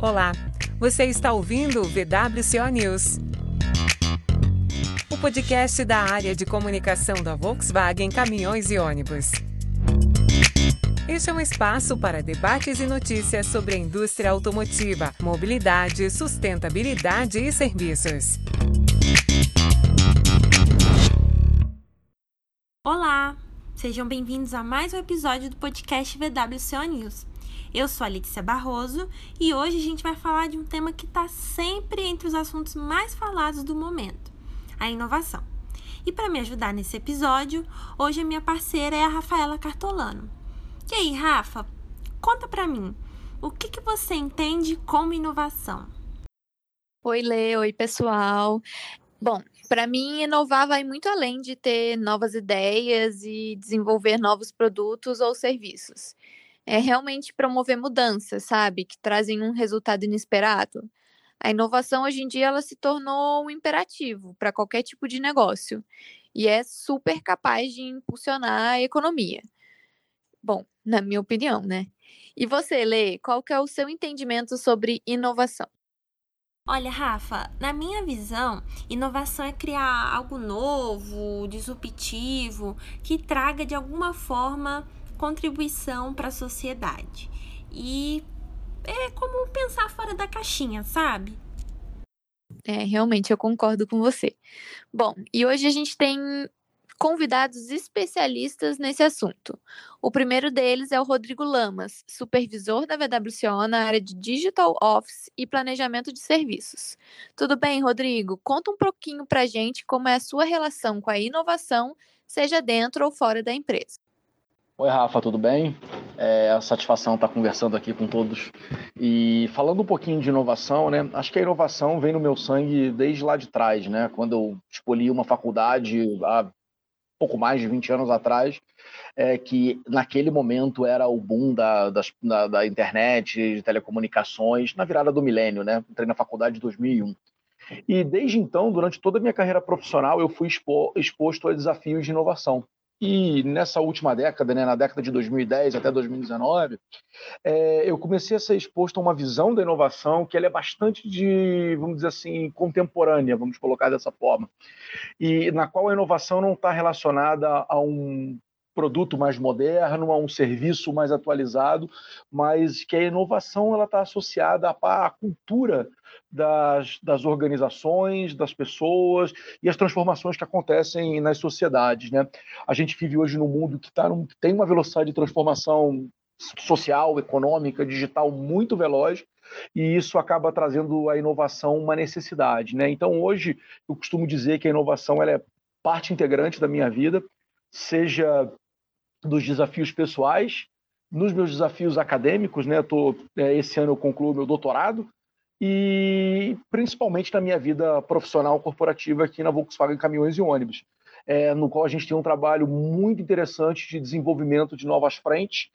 Olá, você está ouvindo o VWCO News. O podcast da área de comunicação da Volkswagen Caminhões e Ônibus. Este é um espaço para debates e notícias sobre a indústria automotiva, mobilidade, sustentabilidade e serviços. Olá, sejam bem-vindos a mais um episódio do podcast VWCO News. Eu sou a Letícia Barroso e hoje a gente vai falar de um tema que está sempre entre os assuntos mais falados do momento: a inovação. E para me ajudar nesse episódio, hoje a minha parceira é a Rafaela Cartolano. E aí, Rafa, conta para mim, o que, que você entende como inovação? Oi, Lê, oi, pessoal. Bom, para mim, inovar vai muito além de ter novas ideias e desenvolver novos produtos ou serviços é realmente promover mudanças, sabe, que trazem um resultado inesperado. A inovação hoje em dia ela se tornou um imperativo para qualquer tipo de negócio e é super capaz de impulsionar a economia. Bom, na minha opinião, né? E você, Lê, qual que é o seu entendimento sobre inovação? Olha, Rafa, na minha visão, inovação é criar algo novo, disruptivo, que traga de alguma forma contribuição para a sociedade. E é como pensar fora da caixinha, sabe? É, realmente eu concordo com você. Bom, e hoje a gente tem convidados especialistas nesse assunto. O primeiro deles é o Rodrigo Lamas, supervisor da VWCO na área de Digital Office e Planejamento de Serviços. Tudo bem, Rodrigo? Conta um pouquinho para gente como é a sua relação com a inovação, seja dentro ou fora da empresa. Oi, Rafa, tudo bem? É a satisfação estar conversando aqui com todos. E falando um pouquinho de inovação, né? Acho que a inovação vem no meu sangue desde lá de trás, né? Quando eu escolhi uma faculdade há pouco mais de 20 anos atrás, é, que naquele momento era o boom da, das, da, da internet, de telecomunicações, na virada do milênio, né? Entrei na faculdade em 2001. E desde então, durante toda a minha carreira profissional, eu fui expo, exposto a desafios de inovação. E nessa última década, né, na década de 2010 até 2019, é, eu comecei a ser exposto a uma visão da inovação que é bastante de, vamos dizer assim, contemporânea, vamos colocar dessa forma, e na qual a inovação não está relacionada a um produto mais moderno, a um serviço mais atualizado, mas que a inovação ela está associada à, cultura das, das, organizações, das pessoas e as transformações que acontecem nas sociedades. Né? A gente vive hoje num mundo que, tá num, tem uma velocidade de transformação social, econômica, digital muito veloz, e isso acaba trazendo a inovação uma necessidade. Né? Então, hoje, eu costumo dizer que a inovação ela é parte integrante da minha vida, seja dos desafios pessoais, nos meus desafios acadêmicos, né? Tô, é, esse ano eu concluo meu doutorado e principalmente na minha vida profissional corporativa aqui na Volkswagen Caminhões e Ônibus, é, no qual a gente tem um trabalho muito interessante de desenvolvimento de novas frentes,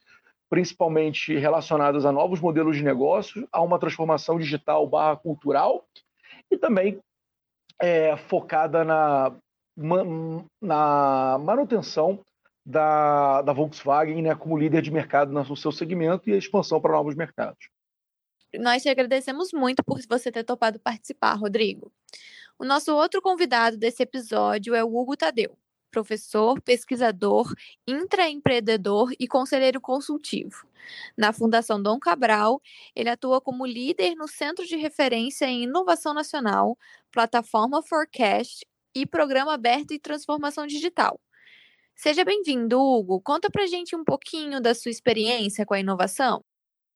principalmente relacionadas a novos modelos de negócio, a uma transformação digital barra cultural e também é, focada na, na manutenção da, da Volkswagen né, como líder de mercado no seu segmento e a expansão para novos mercados. Nós te agradecemos muito por você ter topado participar, Rodrigo. O nosso outro convidado desse episódio é o Hugo Tadeu, professor, pesquisador, intraempreendedor e conselheiro consultivo. Na Fundação Dom Cabral, ele atua como líder no Centro de Referência em Inovação Nacional, Plataforma Forecast e Programa Aberto e Transformação Digital. Seja bem-vindo, Hugo. Conta pra gente um pouquinho da sua experiência com a inovação.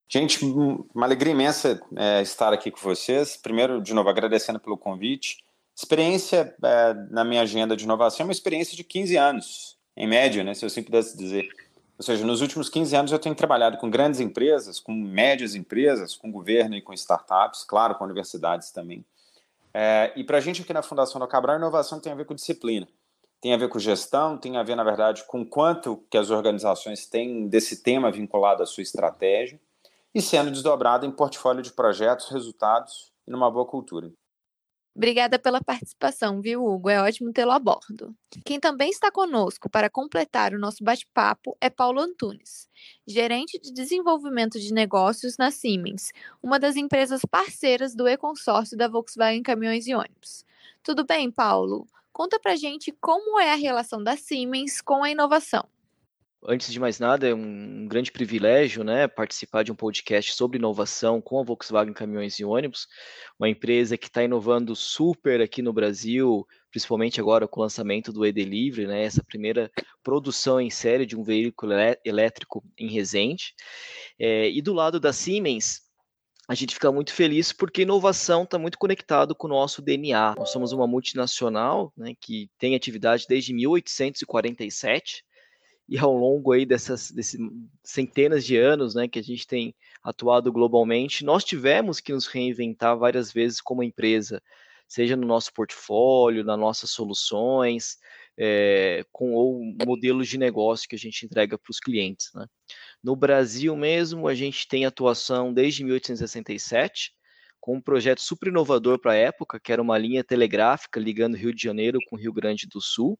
Gente, uma alegria imensa é, estar aqui com vocês. Primeiro, de novo, agradecendo pelo convite. Experiência é, na minha agenda de inovação é uma experiência de 15 anos, em média, né, se eu assim pudesse dizer. Ou seja, nos últimos 15 anos eu tenho trabalhado com grandes empresas, com médias empresas, com governo e com startups, claro, com universidades também. É, e para a gente aqui na Fundação do Cabral, inovação tem a ver com disciplina tem a ver com gestão, tem a ver, na verdade, com quanto que as organizações têm desse tema vinculado à sua estratégia e sendo desdobrado em portfólio de projetos, resultados e numa boa cultura. Obrigada pela participação, viu, Hugo? É ótimo tê-lo a bordo. Quem também está conosco para completar o nosso bate-papo é Paulo Antunes, gerente de desenvolvimento de negócios na Siemens, uma das empresas parceiras do e-consórcio da Volkswagen Caminhões e Ônibus. Tudo bem, Paulo? Conta pra gente como é a relação da Siemens com a inovação. Antes de mais nada, é um grande privilégio né, participar de um podcast sobre inovação com a Volkswagen Caminhões e Ônibus, uma empresa que está inovando super aqui no Brasil, principalmente agora com o lançamento do e-Delivery, né, essa primeira produção em série de um veículo elétrico em Resende. É, e do lado da Siemens, a gente fica muito feliz porque inovação está muito conectado com o nosso DNA. Nós somos uma multinacional né, que tem atividade desde 1847 e ao longo aí dessas, desses centenas de anos né, que a gente tem atuado globalmente, nós tivemos que nos reinventar várias vezes como empresa, seja no nosso portfólio, nas nossas soluções, é, com ou modelos de negócio que a gente entrega para os clientes. Né. No Brasil mesmo, a gente tem atuação desde 1867, com um projeto super inovador para a época, que era uma linha telegráfica ligando Rio de Janeiro com Rio Grande do Sul,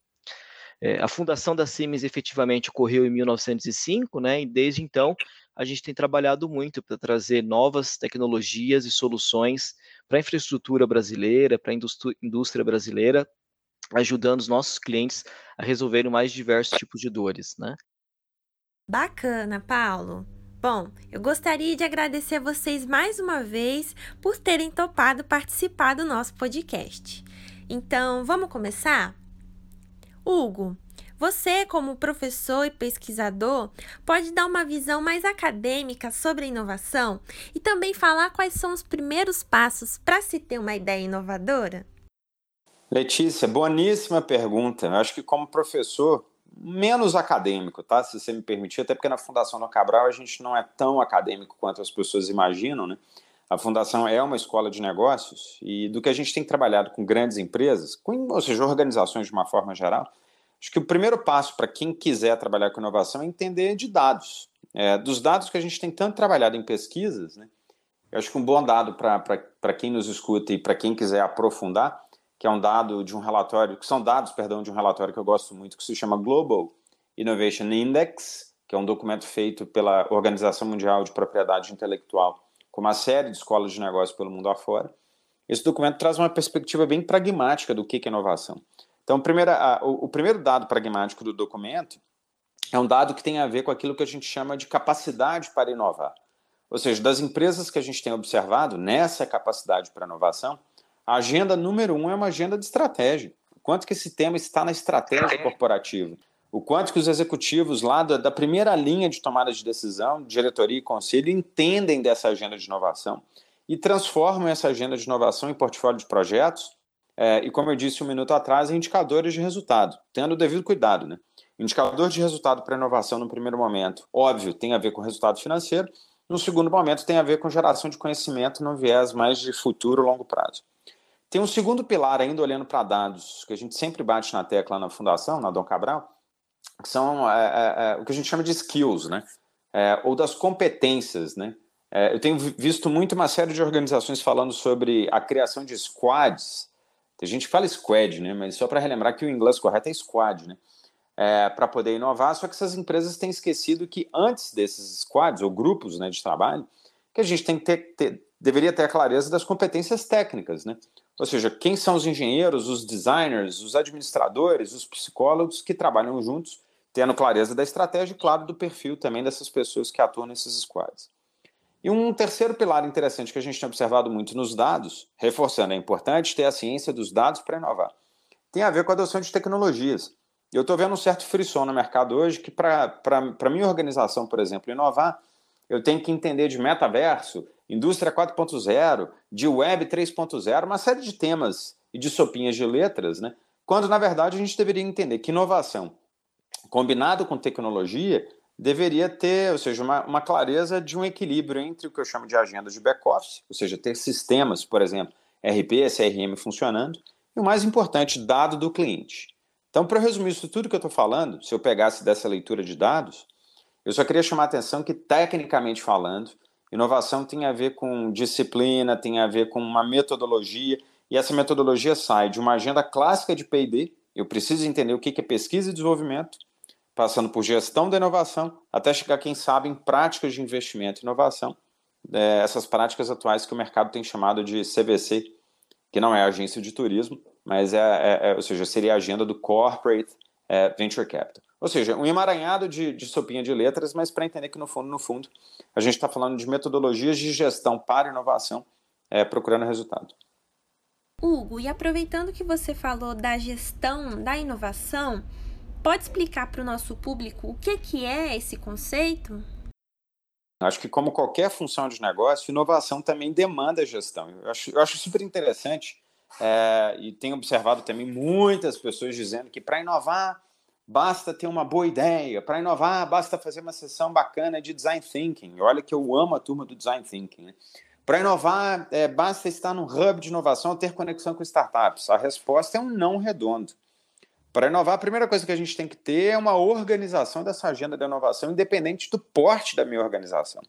é, a fundação da Siemens efetivamente ocorreu em 1905, né? E desde então a gente tem trabalhado muito para trazer novas tecnologias e soluções para a infraestrutura brasileira, para a indústria brasileira, ajudando os nossos clientes a resolverem mais diversos tipos de dores, né? Bacana, Paulo. Bom, eu gostaria de agradecer vocês mais uma vez por terem topado participar do nosso podcast. Então, vamos começar? Hugo, você, como professor e pesquisador, pode dar uma visão mais acadêmica sobre a inovação e também falar quais são os primeiros passos para se ter uma ideia inovadora? Letícia, boníssima pergunta. Eu acho que, como professor, menos acadêmico, tá? Se você me permitir, até porque na Fundação No Cabral a gente não é tão acadêmico quanto as pessoas imaginam, né? A Fundação é uma escola de negócios e do que a gente tem trabalhado com grandes empresas, com, ou seja, organizações de uma forma geral, acho que o primeiro passo para quem quiser trabalhar com inovação é entender de dados. É, dos dados que a gente tem tanto trabalhado em pesquisas, né? Eu acho que um bom dado para quem nos escuta e para quem quiser aprofundar, que é um dado de um relatório, que são dados, perdão, de um relatório que eu gosto muito, que se chama Global Innovation Index, que é um documento feito pela Organização Mundial de Propriedade Intelectual com uma série de escolas de negócio pelo mundo afora. Esse documento traz uma perspectiva bem pragmática do que é inovação. Então, primeira, o primeiro dado pragmático do documento é um dado que tem a ver com aquilo que a gente chama de capacidade para inovar. Ou seja, das empresas que a gente tem observado nessa capacidade para inovação, a agenda número um é uma agenda de estratégia. O quanto que esse tema está na estratégia corporativa o quanto que os executivos lá da, da, primeira linha de tomada de decisão, diretoria e conselho, entendem dessa agenda de inovação e transformam essa agenda de inovação em portfólio de projetos é, e, como eu disse um minuto atrás, em indicadores de resultado, tendo o devido cuidado. Né? Indicador de resultado para inovação no primeiro momento, óbvio, tem a ver com resultado financeiro, no segundo momento tem a ver com geração de conhecimento no viés mais de futuro longo prazo. Tem um segundo pilar ainda olhando para dados, que a gente sempre bate na tecla na fundação, na Dom Cabral, que são é, é, é, o que a gente chama de skills, né? É, ou das competências, né? É, eu tenho visto muito uma série de organizações falando sobre a criação de squads. Tem gente fala squad, né? Mas só para relembrar que o inglês correto é squad, né? É, para poder inovar, só que essas empresas têm esquecido que antes desses squads ou grupos né, de trabalho, que a gente tem que ter, ter, deveria ter a clareza das competências técnicas, né? Ou seja, quem são os engenheiros, os designers, os administradores, os psicólogos que trabalham juntos, tendo clareza da estratégia e, claro, do perfil também dessas pessoas que atuam nesses squads. E um terceiro pilar interessante que a gente tem observado muito nos dados, reforçando, é importante ter a ciência dos dados para inovar, tem a ver com a adoção de tecnologias. Eu estou vendo um certo frisson no mercado hoje que, para a minha organização, por exemplo, inovar, eu tenho que entender de metaverso, indústria 4.0, de web 3.0, uma série de temas e de sopinhas de letras, né? quando na verdade a gente deveria entender que inovação, combinado com tecnologia, deveria ter, ou seja, uma, uma clareza de um equilíbrio entre o que eu chamo de agenda de back-office, ou seja, ter sistemas, por exemplo, RP, CRM funcionando, e o mais importante, dado do cliente. Então, para resumir isso tudo que eu estou falando, se eu pegasse dessa leitura de dados, eu só queria chamar a atenção que, tecnicamente falando, inovação tem a ver com disciplina, tem a ver com uma metodologia E essa metodologia sai de uma agenda clássica de P&D, eu preciso entender o que é pesquisa e desenvolvimento, passando por gestão da inovação, até chegar, quem sabe, em práticas de investimento e inovação, é, essas práticas atuais que o mercado tem chamado de CVC, que não é agência de turismo, mas é, é, é ou seja, seria a agenda do Corporate é, Venture Capital. Ou seja, um emaranhado de, de sopinha de letras, mas para entender que no fundo, no fundo, a gente está falando de metodologias de gestão para inovação, é, procurando resultado. Hugo, e aproveitando que você falou da gestão da inovação, pode explicar para o nosso público o que, que é esse conceito? Acho que, como qualquer função de negócio, inovação também demanda gestão. Eu acho, eu acho super interessante é, e tenho observado também muitas pessoas dizendo que para inovar basta ter uma boa ideia, para inovar basta fazer uma sessão bacana de design thinking. Olha que eu amo a turma do design thinking. Né? Para inovar, é, basta estar num hub de inovação ou ter conexão com startups. A resposta é um não redondo. Para inovar, a primeira coisa que a gente tem que ter é uma organização dessa agenda de inovação, independente do porte da minha organização.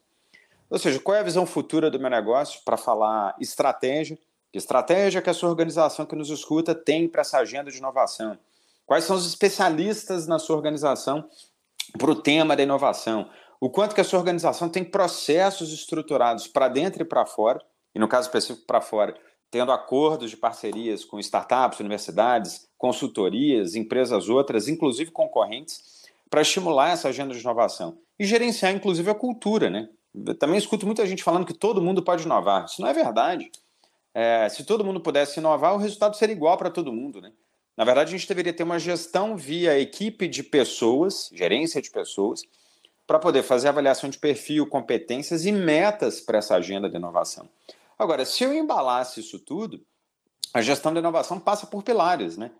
Ou seja, qual é a visão futura do meu negócio para falar estratégia? Que estratégia que a sua organização que nos escuta tem para essa agenda de inovação? Quais são os especialistas na sua organização para o tema da inovação? o quanto que a sua organização tem processos estruturados para dentro e para fora, e no caso específico para fora, tendo acordos de parcerias com startups, universidades, consultorias, empresas outras, inclusive concorrentes, para estimular essa agenda de inovação e gerenciar inclusive a cultura, né? Também escuto muita gente falando que todo mundo pode inovar. Isso não é verdade. É, se todo mundo pudesse inovar, o resultado seria igual para todo mundo, né? Na verdade, a gente deveria ter uma gestão via equipe de pessoas, gerência de pessoas, para poder fazer avaliação de perfil, competências e metas para essa agenda de inovação. Agora, se eu embalasse isso tudo, a gestão de inovação passa por pilares, né?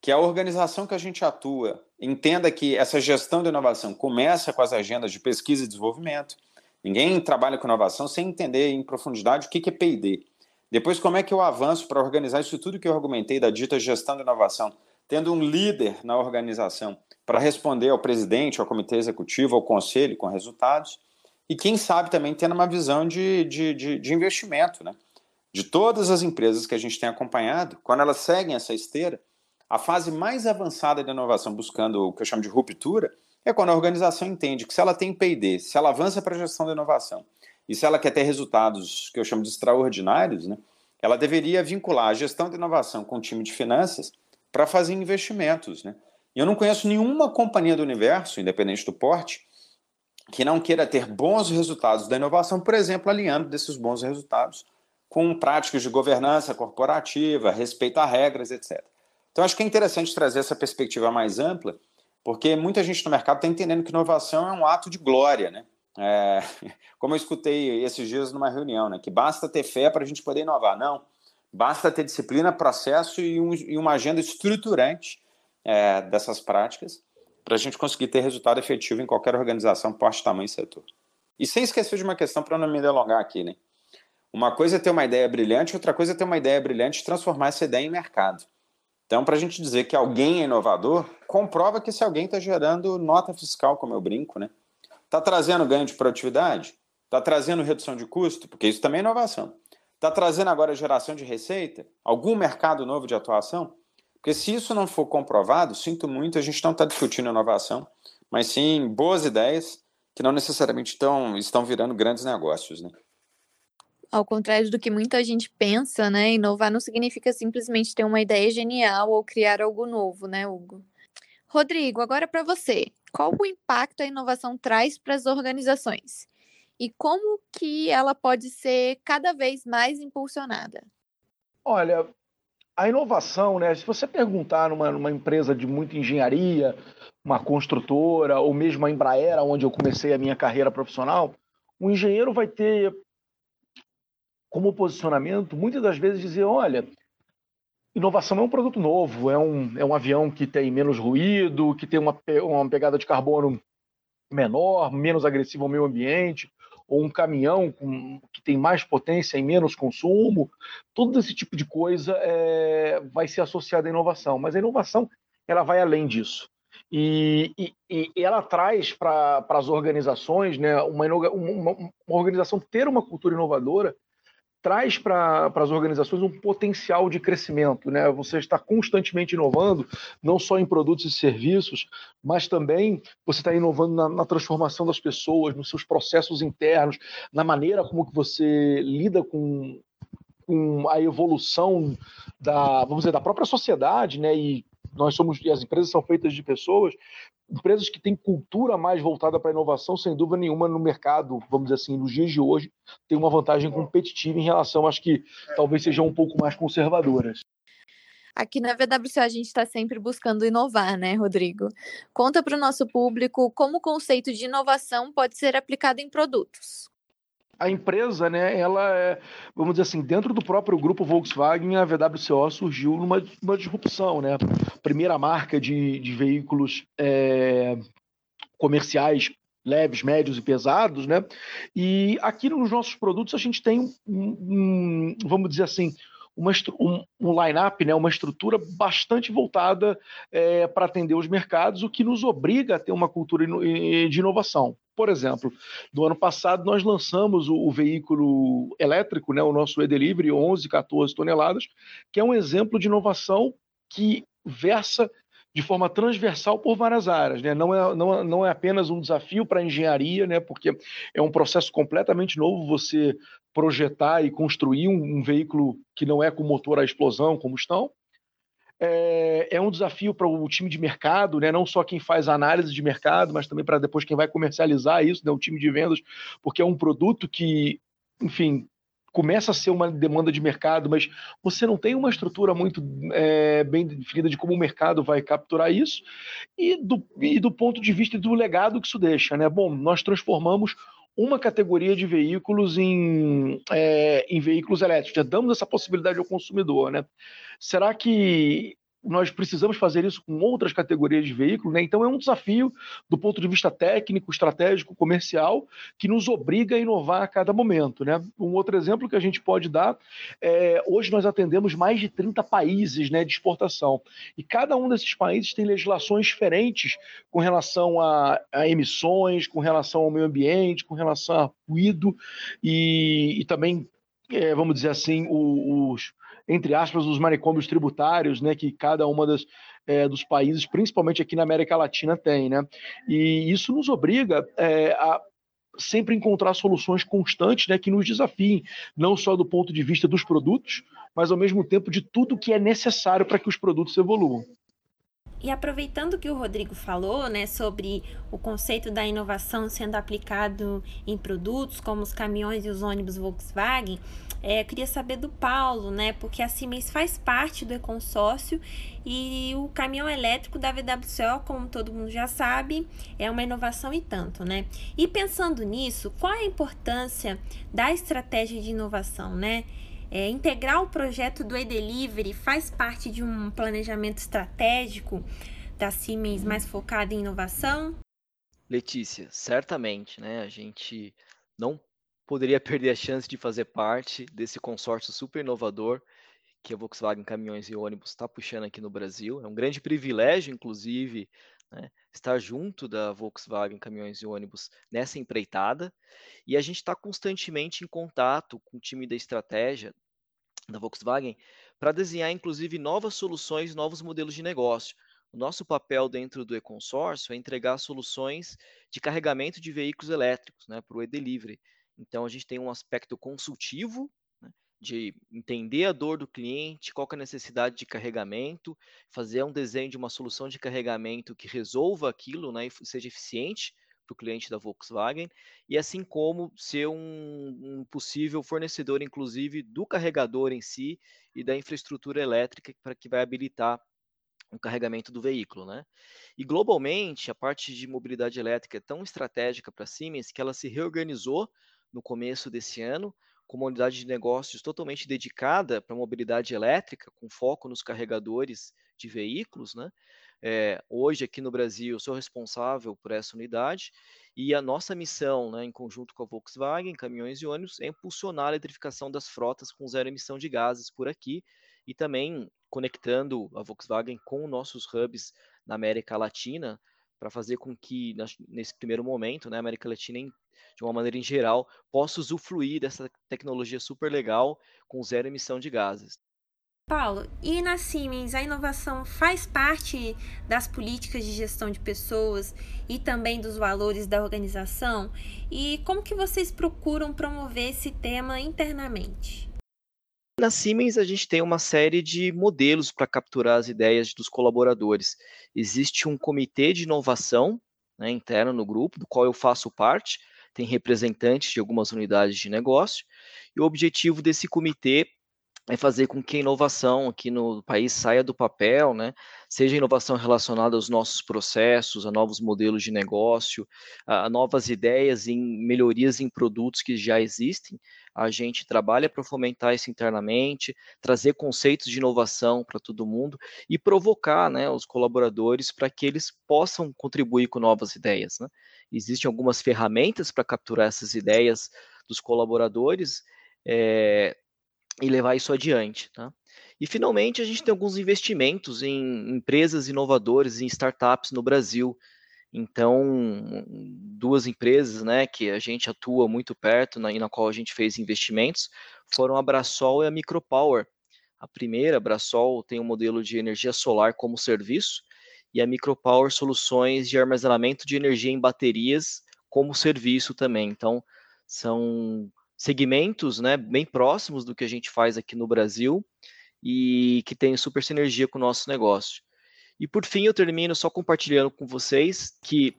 Que a organização que a gente atua entenda que essa gestão de inovação começa com as agendas de pesquisa e desenvolvimento. Ninguém trabalha com inovação sem entender em profundidade o que é P&D. Depois, como é que eu avanço para organizar isso tudo que eu argumentei da dita gestão de inovação, tendo um líder na organização para responder ao presidente, ao comitê executivo, ao conselho com resultados, e quem sabe também tendo uma visão de, de, de, de investimento, né? De todas as empresas que a gente tem acompanhado, quando elas seguem essa esteira, a fase mais avançada de inovação, buscando o que eu chamo de ruptura, é quando a organização entende que se ela tem P&D, se ela avança para a gestão da inovação, e se ela quer ter resultados que eu chamo de extraordinários, né, ela deveria vincular a gestão de inovação com o time de finanças para fazer investimentos. Né? E eu não conheço nenhuma companhia do universo, independente do porte, que não queira ter bons resultados da inovação, por exemplo, alinhando desses bons resultados com práticas de governança corporativa, respeito a regras, etc. Então, acho que é interessante trazer essa perspectiva mais ampla, porque muita gente no mercado está entendendo que inovação é um ato de glória, né? É, como eu escutei esses dias numa reunião, né? Que basta ter fé para a gente poder inovar. Não, basta ter disciplina, processo e, um, e uma agenda estruturante é, dessas práticas para a gente conseguir ter resultado efetivo em qualquer organização, porte, tamanho e setor. E sem esquecer de uma questão para não me delongar aqui, né? Uma coisa é ter uma ideia brilhante, outra coisa é ter uma ideia brilhante e transformar essa ideia em mercado. Então, para a gente dizer que alguém é inovador, comprova que esse alguém está gerando nota fiscal, como eu brinco, né? Está trazendo ganho de produtividade? Está trazendo redução de custo? Porque isso também é inovação. Está trazendo agora geração de receita? Algum mercado novo de atuação? Porque se isso não for comprovado, sinto muito, a gente não está discutindo inovação, mas sim boas ideias que não necessariamente estão, estão virando grandes negócios, né? Ao contrário do que muita gente pensa, né? Inovar não significa simplesmente ter uma ideia genial ou criar algo novo, né, Hugo? Rodrigo, agora para você. Qual o impacto a inovação traz para as organizações? E como que ela pode ser cada vez mais impulsionada? Olha, a inovação, né? Se você perguntar numa, numa empresa de muita engenharia, uma construtora, ou mesmo a Embraer, onde eu comecei a minha carreira profissional, o engenheiro vai ter como posicionamento, muitas das vezes, dizer: olha, inovação é um produto novo, é um, é um avião que tem menos ruído, que tem uma, uma pegada de carbono menor, menos agressivo ao meio ambiente, ou um caminhão com, que tem mais potência e menos consumo, todo esse tipo de coisa é, vai ser associado à inovação. Mas a inovação ela vai além disso. E, e, e ela traz para as organizações, né, uma, uma, uma organização ter uma cultura inovadora, traz para as organizações um potencial de crescimento. Né? Você está constantemente inovando, não só em produtos e serviços, mas também você está inovando na, na, transformação das pessoas, nos seus processos internos, na maneira como que você lida com, com a evolução da, vamos dizer, da própria sociedade, né? E nós somos as empresas são feitas de pessoas, empresas que têm cultura mais voltada para a inovação, sem dúvida nenhuma, no mercado, vamos dizer assim, nos dias de hoje, tem uma vantagem competitiva em relação às que talvez sejam um pouco mais conservadoras. Aqui na VWC a gente está sempre buscando inovar, né, Rodrigo? Conta para o nosso público como o conceito de inovação pode ser aplicado em produtos a empresa, né, ela é, vamos dizer assim, dentro do próprio grupo Volkswagen, a VWCO surgiu numa uma disrupção, né? Primeira marca de, de veículos é, comerciais leves, médios e pesados, né? E aqui nos nossos produtos a gente tem um, um vamos dizer assim, uma, um, um line-up, né, uma estrutura bastante voltada é, para atender os mercados, o que nos obriga a ter uma cultura de inovação. Por exemplo, no ano passado nós lançamos o, o veículo elétrico, né, o nosso e-delivery 11, 14 toneladas, que é um exemplo de inovação que versa de forma transversal por várias áreas. Né? Não, é, não, não é apenas um desafio para a engenharia, né? porque é um processo completamente novo você projetar e construir um, um veículo que não é com motor a explosão, combustão. É, é um desafio para o time de mercado, né? não só quem faz análise de mercado, mas também para depois quem vai comercializar isso, né? o time de vendas, porque é um produto que, enfim, começa a ser uma demanda de mercado, mas você não tem uma estrutura muito é, bem definida de como o mercado vai capturar isso, e do, e do ponto de vista do legado que isso deixa. Né? Bom, nós transformamos uma categoria de veículos em, é, em veículos elétricos, damos essa possibilidade ao consumidor. Né? Será que nós precisamos fazer isso com outras categorias de veículos, né? Então é um desafio do ponto de vista técnico, estratégico, comercial, que nos obriga a inovar a cada momento, né? Um outro exemplo que a gente pode dar é hoje nós atendemos mais de 30 países, né, de exportação. E cada um desses países tem legislações diferentes com relação a, a emissões, com relação ao meio ambiente, com relação a ruído e, e também, é, vamos dizer assim, os entre aspas, os manicômios tributários, né, que cada uma das é, dos países, principalmente aqui na América Latina, tem, né? E isso nos obriga é, a sempre encontrar soluções constantes, né, que nos desafiem, não só do ponto de vista dos produtos, mas ao mesmo tempo de tudo que é necessário para que os produtos evoluam. E aproveitando que o Rodrigo falou, né, sobre o conceito da inovação sendo aplicado em produtos como os caminhões e os ônibus Volkswagen, é, eu queria saber do Paulo, né, porque a Siemens faz parte do e-consórcio e o caminhão elétrico da VWCO, como todo mundo já sabe, é uma inovação e tanto, né? E pensando nisso, qual a importância da estratégia de inovação, né? É, integrar o projeto do e-delivery faz parte de um planejamento estratégico da Siemens mais focado em inovação? Letícia, certamente, né? A gente não poderia perder a chance de fazer parte desse consórcio super inovador que a Volkswagen Caminhões e Ônibus está puxando aqui no Brasil. É um grande privilégio, inclusive, né, estar junto da Volkswagen Caminhões e Ônibus nessa empreitada. E a gente está constantemente em contato com o time da estratégia da Volkswagen para desenhar, inclusive, novas soluções, novos modelos de negócio. O nosso papel dentro do e-consórcio é entregar soluções de carregamento de veículos elétricos né, para o e-delivery. Então, a gente tem um aspecto consultivo, né, de entender a dor do cliente, qual é a necessidade de carregamento, fazer um desenho de uma solução de carregamento que resolva aquilo né, e seja eficiente para o cliente da Volkswagen, e assim como ser um, um, possível fornecedor, inclusive, do carregador em si e da infraestrutura elétrica para que vai habilitar o carregamento do veículo, né? E globalmente, a parte de mobilidade elétrica é tão estratégica para a Siemens que ela se reorganizou no começo desse ano, com uma unidade de negócios totalmente dedicada para mobilidade elétrica, com foco nos carregadores de veículos, né? É, hoje, aqui no Brasil, sou responsável por essa unidade e a nossa missão, né, em conjunto com a Volkswagen, caminhões e ônibus, é impulsionar a eletrificação das frotas com zero emissão de gases por aqui e também conectando a Volkswagen com nossos hubs na América Latina para fazer com que, nesse primeiro momento, né, a América Latina, de uma maneira em geral, possa usufruir dessa tecnologia super legal com zero emissão de gases. Paulo, e na Siemens a inovação faz parte das políticas de gestão de pessoas e também dos valores da organização? E como que vocês procuram promover esse tema internamente? Na Siemens, a gente tem uma série de modelos para capturar as ideias dos colaboradores. Existe um comitê de inovação né, interno no grupo, do qual eu faço parte, tem representantes de algumas unidades de negócio, e o objetivo desse comitê é fazer com que a inovação aqui no país saia do papel, né? Seja inovação relacionada aos nossos processos, a novos modelos de negócio, a novas ideias em melhorias em produtos que já existem. A gente trabalha para fomentar isso internamente, trazer conceitos de inovação para todo mundo e provocar, né, os colaboradores para que eles possam contribuir com novas ideias, né? Existem algumas ferramentas para capturar essas ideias dos colaboradores. É, e levar isso adiante. Tá? E, finalmente, a gente tem alguns investimentos em empresas inovadoras, em startups no Brasil. Então, duas empresas né, que a gente atua muito perto na, e na qual a gente fez investimentos foram a Brasol e a Micropower. A primeira, a Brasol, tem um modelo de energia solar como serviço e a Micropower soluções de armazenamento de energia em baterias como serviço também. Então, são segmentos né, bem próximos do que a gente faz aqui no Brasil e que tem super sinergia com o nosso negócio. E por fim, eu termino só compartilhando com vocês que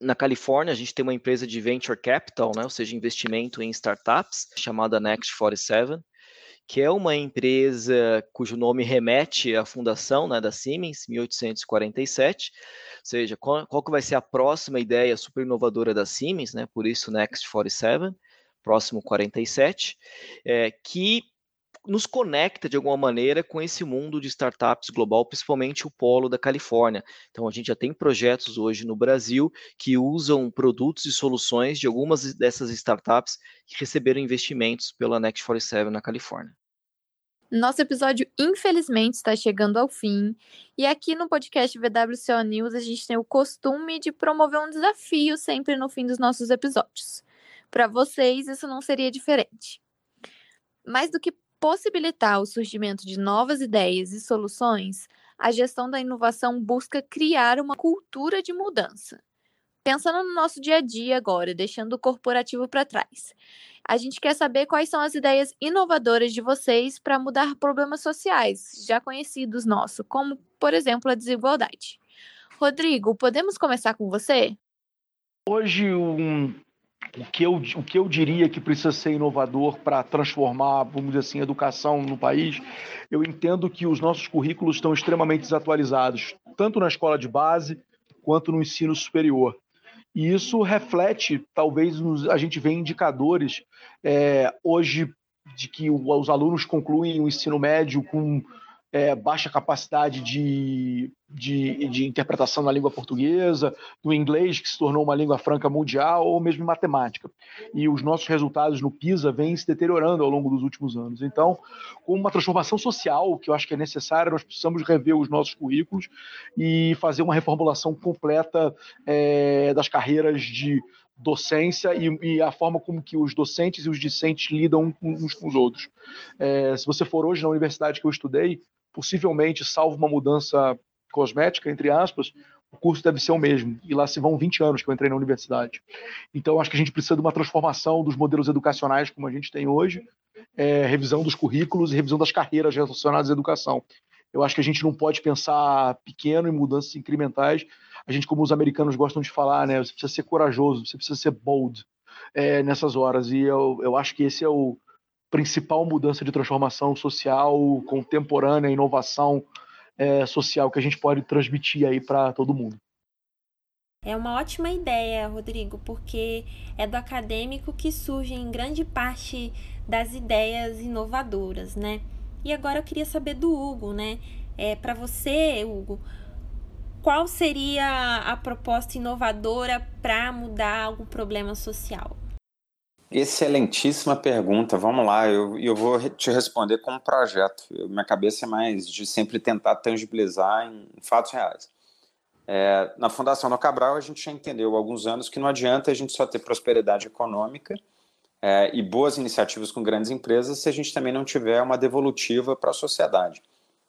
na Califórnia a gente tem uma empresa de venture capital, né, ou seja, investimento em startups, chamada Next 47, que é uma empresa cujo nome remete à fundação né, da Siemens, 1847, ou seja, qual, qual que vai ser a próxima ideia super inovadora da Siemens, né, por isso Next 47, próximo 47, é, que nos conecta de alguma maneira com esse mundo de startups global, principalmente o polo da Califórnia. Então a gente já tem projetos hoje no Brasil que usam produtos e soluções de algumas dessas startups que receberam investimentos pela Next 47 na Califórnia. Nosso episódio, infelizmente, está chegando ao fim. E aqui no podcast VWCO News, a gente tem o costume de promover um desafio sempre no fim dos nossos episódios. Para vocês, isso não seria diferente. Mais do que possibilitar o surgimento de novas ideias e soluções, a gestão da inovação busca criar uma cultura de mudança. Pensando no nosso dia a dia agora, deixando o corporativo para trás, a gente quer saber quais são as ideias inovadoras de vocês para mudar problemas sociais já conhecidos nossos, como, por exemplo, a desigualdade. Rodrigo, podemos começar com você? Hoje, um, o que, eu, o que eu diria que precisa ser inovador para transformar, vamos dizer assim, a educação no país, eu entendo que os nossos currículos estão extremamente desatualizados, tanto na escola de base quanto no ensino superior. E isso reflete, talvez, a gente vê indicadores é, hoje de que os alunos concluem o ensino médio com é, baixa capacidade de, de, de, interpretação na língua portuguesa, do inglês, que se tornou uma língua franca mundial, ou mesmo em matemática. E os nossos resultados no PISA vêm se deteriorando ao longo dos últimos anos. Então, com uma transformação social que eu acho que é necessária, nós precisamos rever os nossos currículos e fazer uma reformulação completa é, das carreiras de docência e, e, a forma como que os docentes e os discentes lidam uns com os outros. É, se você for hoje na universidade que eu estudei, possivelmente, salvo uma mudança cosmética, entre aspas, o curso deve ser o mesmo. E lá se vão 20 anos que eu entrei na universidade. Então, acho que a gente precisa de uma transformação dos modelos educacionais como a gente tem hoje, é, revisão dos currículos e revisão das carreiras relacionadas à educação. Eu acho que a gente não pode pensar pequeno em mudanças incrementais. A gente, como os americanos gostam de falar, né, você precisa ser corajoso, você precisa ser bold é, nessas horas. E eu, eu acho que esse é o, principal mudança de transformação social contemporânea, inovação é, social que a gente pode transmitir aí para todo mundo. É uma ótima ideia, Rodrigo, porque é do acadêmico que surgem grande parte das ideias inovadoras, né? E agora eu queria saber do Hugo, né? É, para você, Hugo, qual seria a proposta inovadora para mudar algum problema social? Excelentíssima pergunta. Vamos lá, eu, eu vou te responder como projeto. Eu, minha cabeça é mais de sempre tentar tangibilizar em fatos reais. É, na Fundação do Cabral, a gente já entendeu há alguns anos que não adianta a gente só ter prosperidade econômica é, e boas iniciativas com grandes empresas se a gente também não tiver uma devolutiva para a sociedade.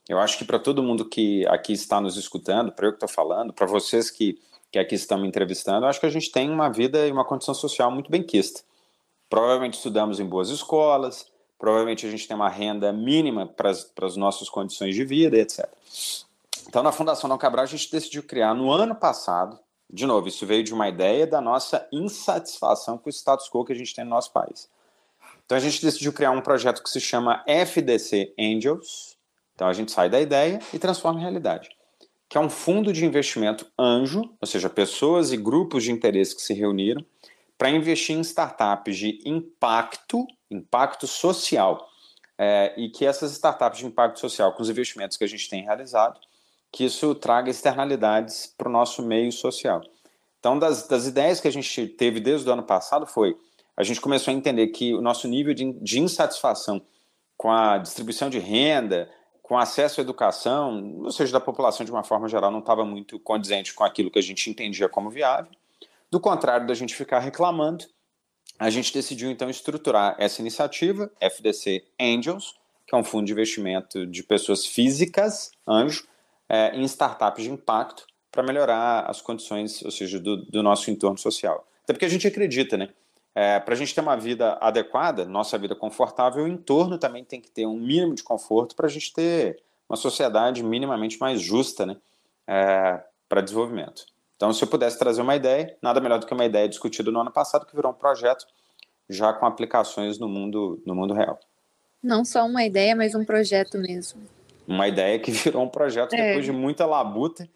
Eu acho que para todo mundo que aqui está nos escutando, para eu que estou falando, para vocês que, que aqui estão me entrevistando, eu acho que a gente tem uma vida e uma condição social muito bem quista. Provavelmente estudamos em boas escolas, provavelmente a gente tem uma renda mínima para as, nossas condições de vida, etc. Então, na Fundação Não Cabral, a gente decidiu criar no ano passado, de novo, isso veio de uma ideia da nossa insatisfação com o status quo que a gente tem no nosso país. Então, a gente decidiu criar um projeto que se chama FDC Angels. Então, a gente sai da ideia e transforma em realidade. Que é um fundo de investimento anjo, ou seja, pessoas e grupos de interesse que se reuniram para investir em startups de impacto, impacto social. É, e que essas startups de impacto social, com os investimentos que a gente tem realizado, que isso traga externalidades para o nosso meio social. Então, das, das ideias que a gente teve desde o ano passado foi a gente começou a entender que o nosso nível de, de insatisfação com a distribuição de renda, com acesso à educação, ou seja, da população de uma forma geral, não estava muito condizente com aquilo que a gente entendia como viável. Do contrário da gente ficar reclamando, a gente decidiu então estruturar essa iniciativa, FDC Angels, que é um fundo de investimento de pessoas físicas, anjo, é, em startups de impacto para melhorar as condições, ou seja, do, do, nosso entorno social. Até porque a gente acredita, né? É, para a gente ter uma vida adequada, nossa vida confortável, o entorno também tem que ter um mínimo de conforto para a gente ter uma sociedade minimamente mais justa, né? É, para desenvolvimento. Então, se eu pudesse trazer uma ideia, nada melhor do que uma ideia discutida no ano passado, que virou um projeto já com aplicações no mundo, no mundo real. Não só uma ideia, mas um projeto mesmo uma ideia que virou um projeto é. depois de muita labuta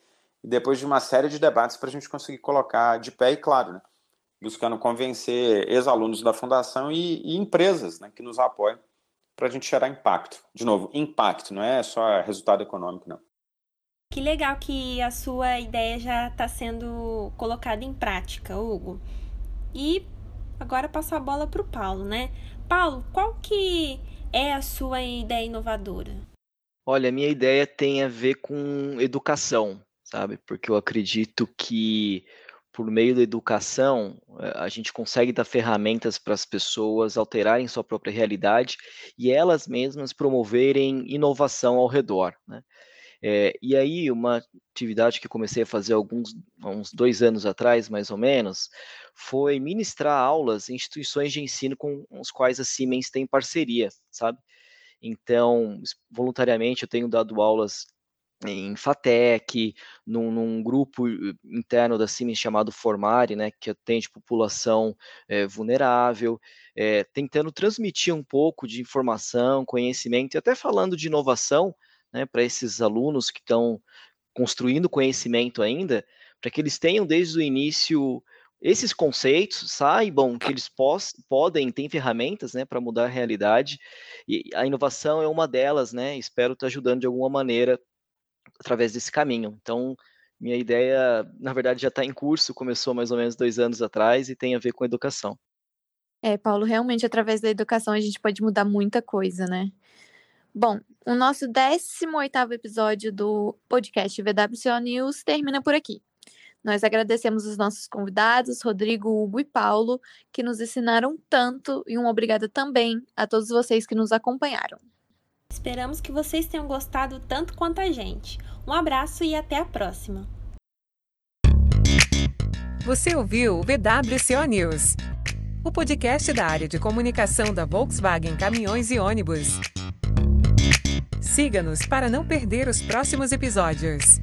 e depois de uma série de debates para a gente conseguir colocar de pé e claro, né, buscando convencer ex-alunos da fundação e, e empresas né, que nos apoiam para a gente gerar impacto. De novo, impacto, não é só resultado econômico, não. Que legal que a sua ideia já está sendo colocada em prática, Hugo. E agora passo a bola para o Paulo, né? Paulo, qual que é a sua ideia inovadora? Olha, a minha ideia tem a ver com educação, sabe? Porque eu acredito que por meio da educação eh, a gente consegue dar ferramentas para as pessoas alterarem sua própria realidade e elas mesmas promoverem inovação ao redor, né? É, e aí, uma atividade que comecei a fazer alguns uns dois anos atrás, mais ou menos, foi ministrar aulas em instituições de ensino com os quais a Siemens tem parceria, sabe? Então, voluntariamente, eu tenho dado aulas em FATEC, num, num, grupo eh, interno da Siemens chamado Formare, né, que atende população é, vulnerável, é, tentando transmitir um pouco de informação, conhecimento, e até falando de inovação, né, para esses alunos que estão construindo conhecimento ainda, para que eles tenham desde o início esses conceitos saibam que eles podem, têm ferramentas né, para mudar a realidade, e a inovação é uma delas, né? Espero estar ajudando de alguma maneira através desse caminho. Então, minha ideia, na verdade, já está em curso, começou mais ou menos dois anos atrás e tem a ver com educação. É, Paulo, realmente, através da educação a gente pode mudar muita coisa, né? Bom, o nosso 18º episódio do podcast VWCO News termina por aqui. Nós agradecemos os nossos convidados, Rodrigo, Hugo e Paulo, que nos ensinaram tanto, e um obrigada também a todos vocês que nos acompanharam. Esperamos que vocês tenham gostado tanto quanto a gente. Um abraço e até a próxima. Você ouviu o VWCO News, o podcast da área de comunicação da Volkswagen Caminhões e Ônibus. Siga-nos para não perder os próximos episódios.